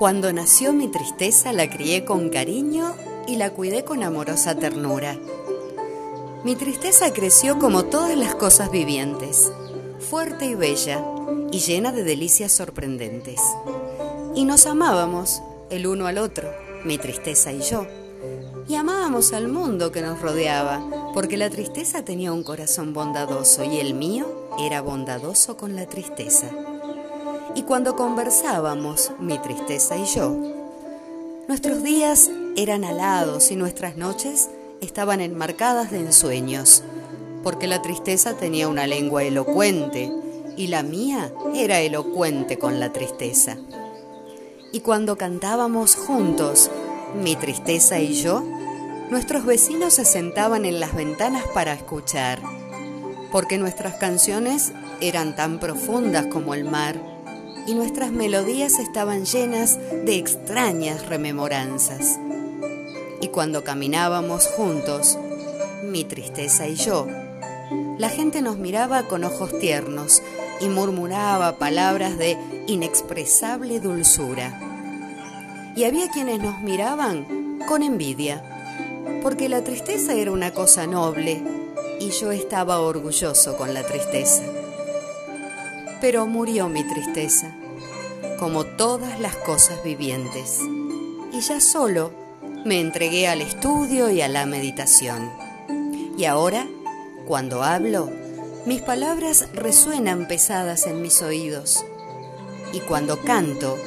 Cuando nació mi tristeza la crié con cariño y la cuidé con amorosa ternura. Mi tristeza creció como todas las cosas vivientes, fuerte y bella y llena de delicias sorprendentes. Y nos amábamos el uno al otro, mi tristeza y yo. Y amábamos al mundo que nos rodeaba, porque la tristeza tenía un corazón bondadoso y el mío era bondadoso con la tristeza. Y cuando conversábamos, mi tristeza y yo, nuestros días eran alados y nuestras noches estaban enmarcadas de ensueños, porque la tristeza tenía una lengua elocuente y la mía era elocuente con la tristeza. Y cuando cantábamos juntos, mi tristeza y yo, nuestros vecinos se sentaban en las ventanas para escuchar, porque nuestras canciones eran tan profundas como el mar y nuestras melodías estaban llenas de extrañas rememoranzas. Y cuando caminábamos juntos, mi tristeza y yo, la gente nos miraba con ojos tiernos y murmuraba palabras de inexpresable dulzura. Y había quienes nos miraban con envidia, porque la tristeza era una cosa noble y yo estaba orgulloso con la tristeza. Pero murió mi tristeza, como todas las cosas vivientes, y ya solo me entregué al estudio y a la meditación. Y ahora, cuando hablo, mis palabras resuenan pesadas en mis oídos. Y cuando canto,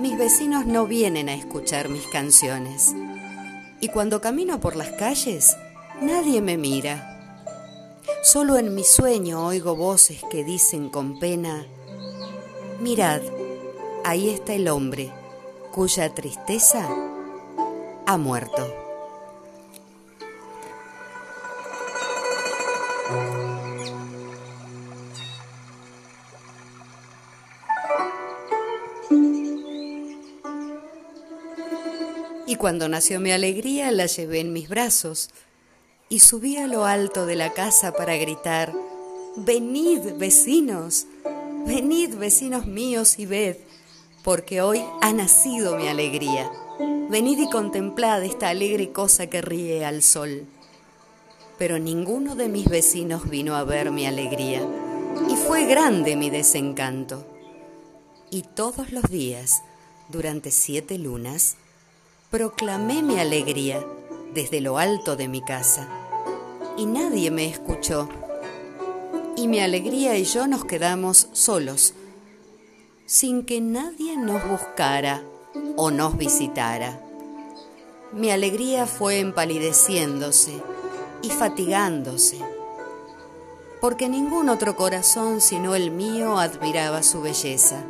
mis vecinos no vienen a escuchar mis canciones. Y cuando camino por las calles, nadie me mira. Solo en mi sueño oigo voces que dicen con pena, mirad, ahí está el hombre cuya tristeza ha muerto. Y cuando nació mi alegría la llevé en mis brazos y subí a lo alto de la casa para gritar, venid vecinos, venid vecinos míos y ved, porque hoy ha nacido mi alegría. Venid y contemplad esta alegre cosa que ríe al sol. Pero ninguno de mis vecinos vino a ver mi alegría, y fue grande mi desencanto. Y todos los días, durante siete lunas, proclamé mi alegría desde lo alto de mi casa, y nadie me escuchó. Y mi alegría y yo nos quedamos solos, sin que nadie nos buscara o nos visitara. Mi alegría fue empalideciéndose y fatigándose, porque ningún otro corazón sino el mío admiraba su belleza,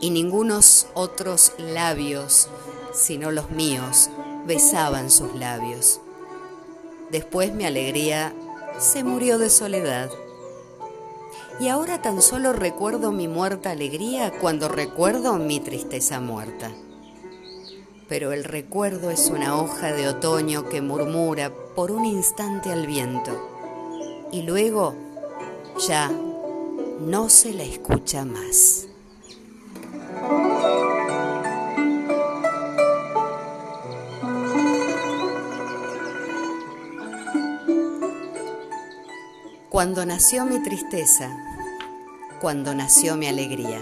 y ningunos otros labios sino los míos besaban sus labios. Después mi alegría se murió de soledad. Y ahora tan solo recuerdo mi muerta alegría cuando recuerdo mi tristeza muerta. Pero el recuerdo es una hoja de otoño que murmura por un instante al viento y luego ya no se la escucha más. Cuando nació mi tristeza, cuando nació mi alegría.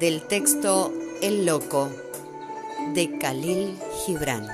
Del texto El Loco de Khalil Gibran.